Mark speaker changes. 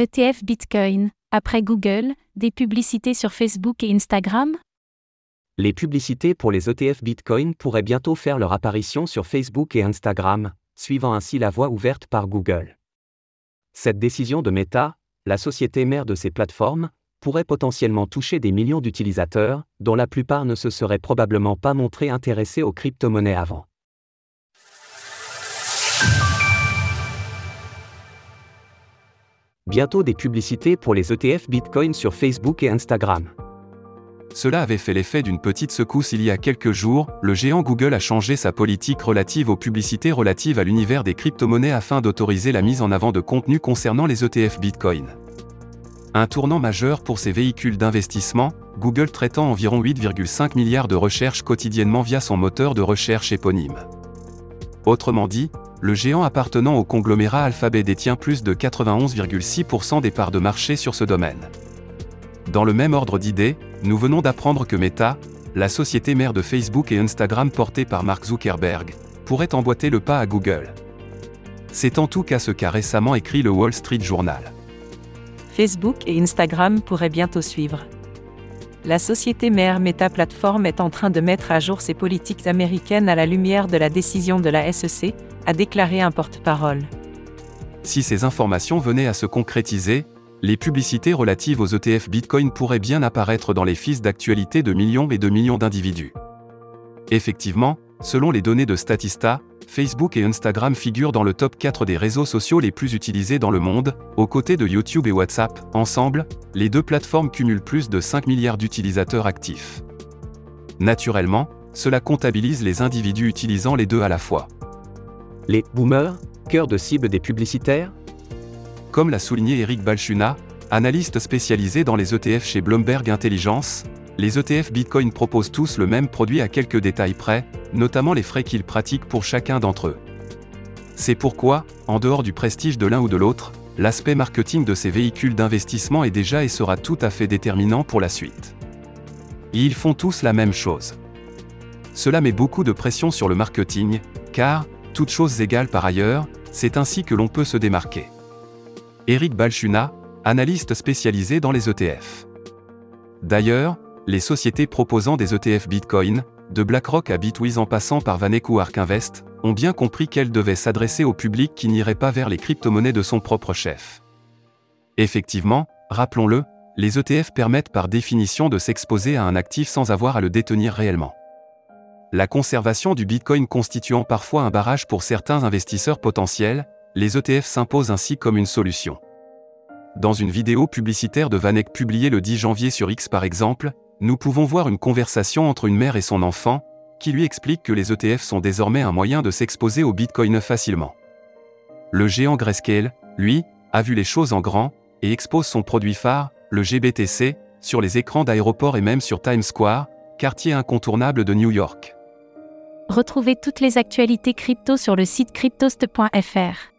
Speaker 1: ETF Bitcoin, après Google, des publicités sur Facebook et Instagram?
Speaker 2: Les publicités pour les ETF Bitcoin pourraient bientôt faire leur apparition sur Facebook et Instagram, suivant ainsi la voie ouverte par Google. Cette décision de Meta, la société mère de ces plateformes, pourrait potentiellement toucher des millions d'utilisateurs, dont la plupart ne se seraient probablement pas montrés intéressés aux crypto-monnaies avant. Bientôt des publicités pour les ETF Bitcoin sur Facebook et Instagram.
Speaker 3: Cela avait fait l'effet d'une petite secousse il y a quelques jours, le géant Google a changé sa politique relative aux publicités relatives à l'univers des crypto-monnaies afin d'autoriser la mise en avant de contenus concernant les ETF Bitcoin. Un tournant majeur pour ces véhicules d'investissement, Google traitant environ 8,5 milliards de recherches quotidiennement via son moteur de recherche éponyme. Autrement dit, le géant appartenant au conglomérat Alphabet détient plus de 91,6% des parts de marché sur ce domaine. Dans le même ordre d'idées, nous venons d'apprendre que Meta, la société mère de Facebook et Instagram portée par Mark Zuckerberg, pourrait emboîter le pas à Google. C'est en tout cas ce qu'a récemment écrit le Wall Street Journal.
Speaker 4: Facebook et Instagram pourraient bientôt suivre. La société mère Meta Platform est en train de mettre à jour ses politiques américaines à la lumière de la décision de la SEC, a déclaré un porte-parole.
Speaker 3: Si ces informations venaient à se concrétiser, les publicités relatives aux ETF Bitcoin pourraient bien apparaître dans les fils d'actualité de millions et de millions d'individus. Effectivement, selon les données de Statista, Facebook et Instagram figurent dans le top 4 des réseaux sociaux les plus utilisés dans le monde, aux côtés de YouTube et WhatsApp. Ensemble, les deux plateformes cumulent plus de 5 milliards d'utilisateurs actifs. Naturellement, cela comptabilise les individus utilisant les deux à la fois.
Speaker 2: Les boomers, cœur de cible des publicitaires?
Speaker 3: Comme l'a souligné Eric Balchuna, analyste spécialisé dans les ETF chez Bloomberg Intelligence, les ETF Bitcoin proposent tous le même produit à quelques détails près, notamment les frais qu'ils pratiquent pour chacun d'entre eux. C'est pourquoi, en dehors du prestige de l'un ou de l'autre, l'aspect marketing de ces véhicules d'investissement est déjà et sera tout à fait déterminant pour la suite. ils font tous la même chose. Cela met beaucoup de pression sur le marketing, car, toutes choses égales par ailleurs, c'est ainsi que l'on peut se démarquer. Eric Balchuna, analyste spécialisé dans les ETF. D'ailleurs, les sociétés proposant des ETF Bitcoin, de BlackRock à Bitwiz en passant par Vanek ou Ark Invest, ont bien compris qu'elles devaient s'adresser au public qui n'irait pas vers les crypto-monnaies de son propre chef. Effectivement, rappelons-le, les ETF permettent par définition de s'exposer à un actif sans avoir à le détenir réellement la conservation du Bitcoin constituant parfois un barrage pour certains investisseurs potentiels, les ETF s'imposent ainsi comme une solution. Dans une vidéo publicitaire de Vanek publiée le 10 janvier sur X par exemple, nous pouvons voir une conversation entre une mère et son enfant, qui lui explique que les ETF sont désormais un moyen de s'exposer au Bitcoin facilement. Le géant Grayscale, lui, a vu les choses en grand, et expose son produit phare, le GBTC, sur les écrans d'aéroports et même sur Times Square, quartier incontournable de New York.
Speaker 1: Retrouvez toutes les actualités crypto sur le site cryptost.fr.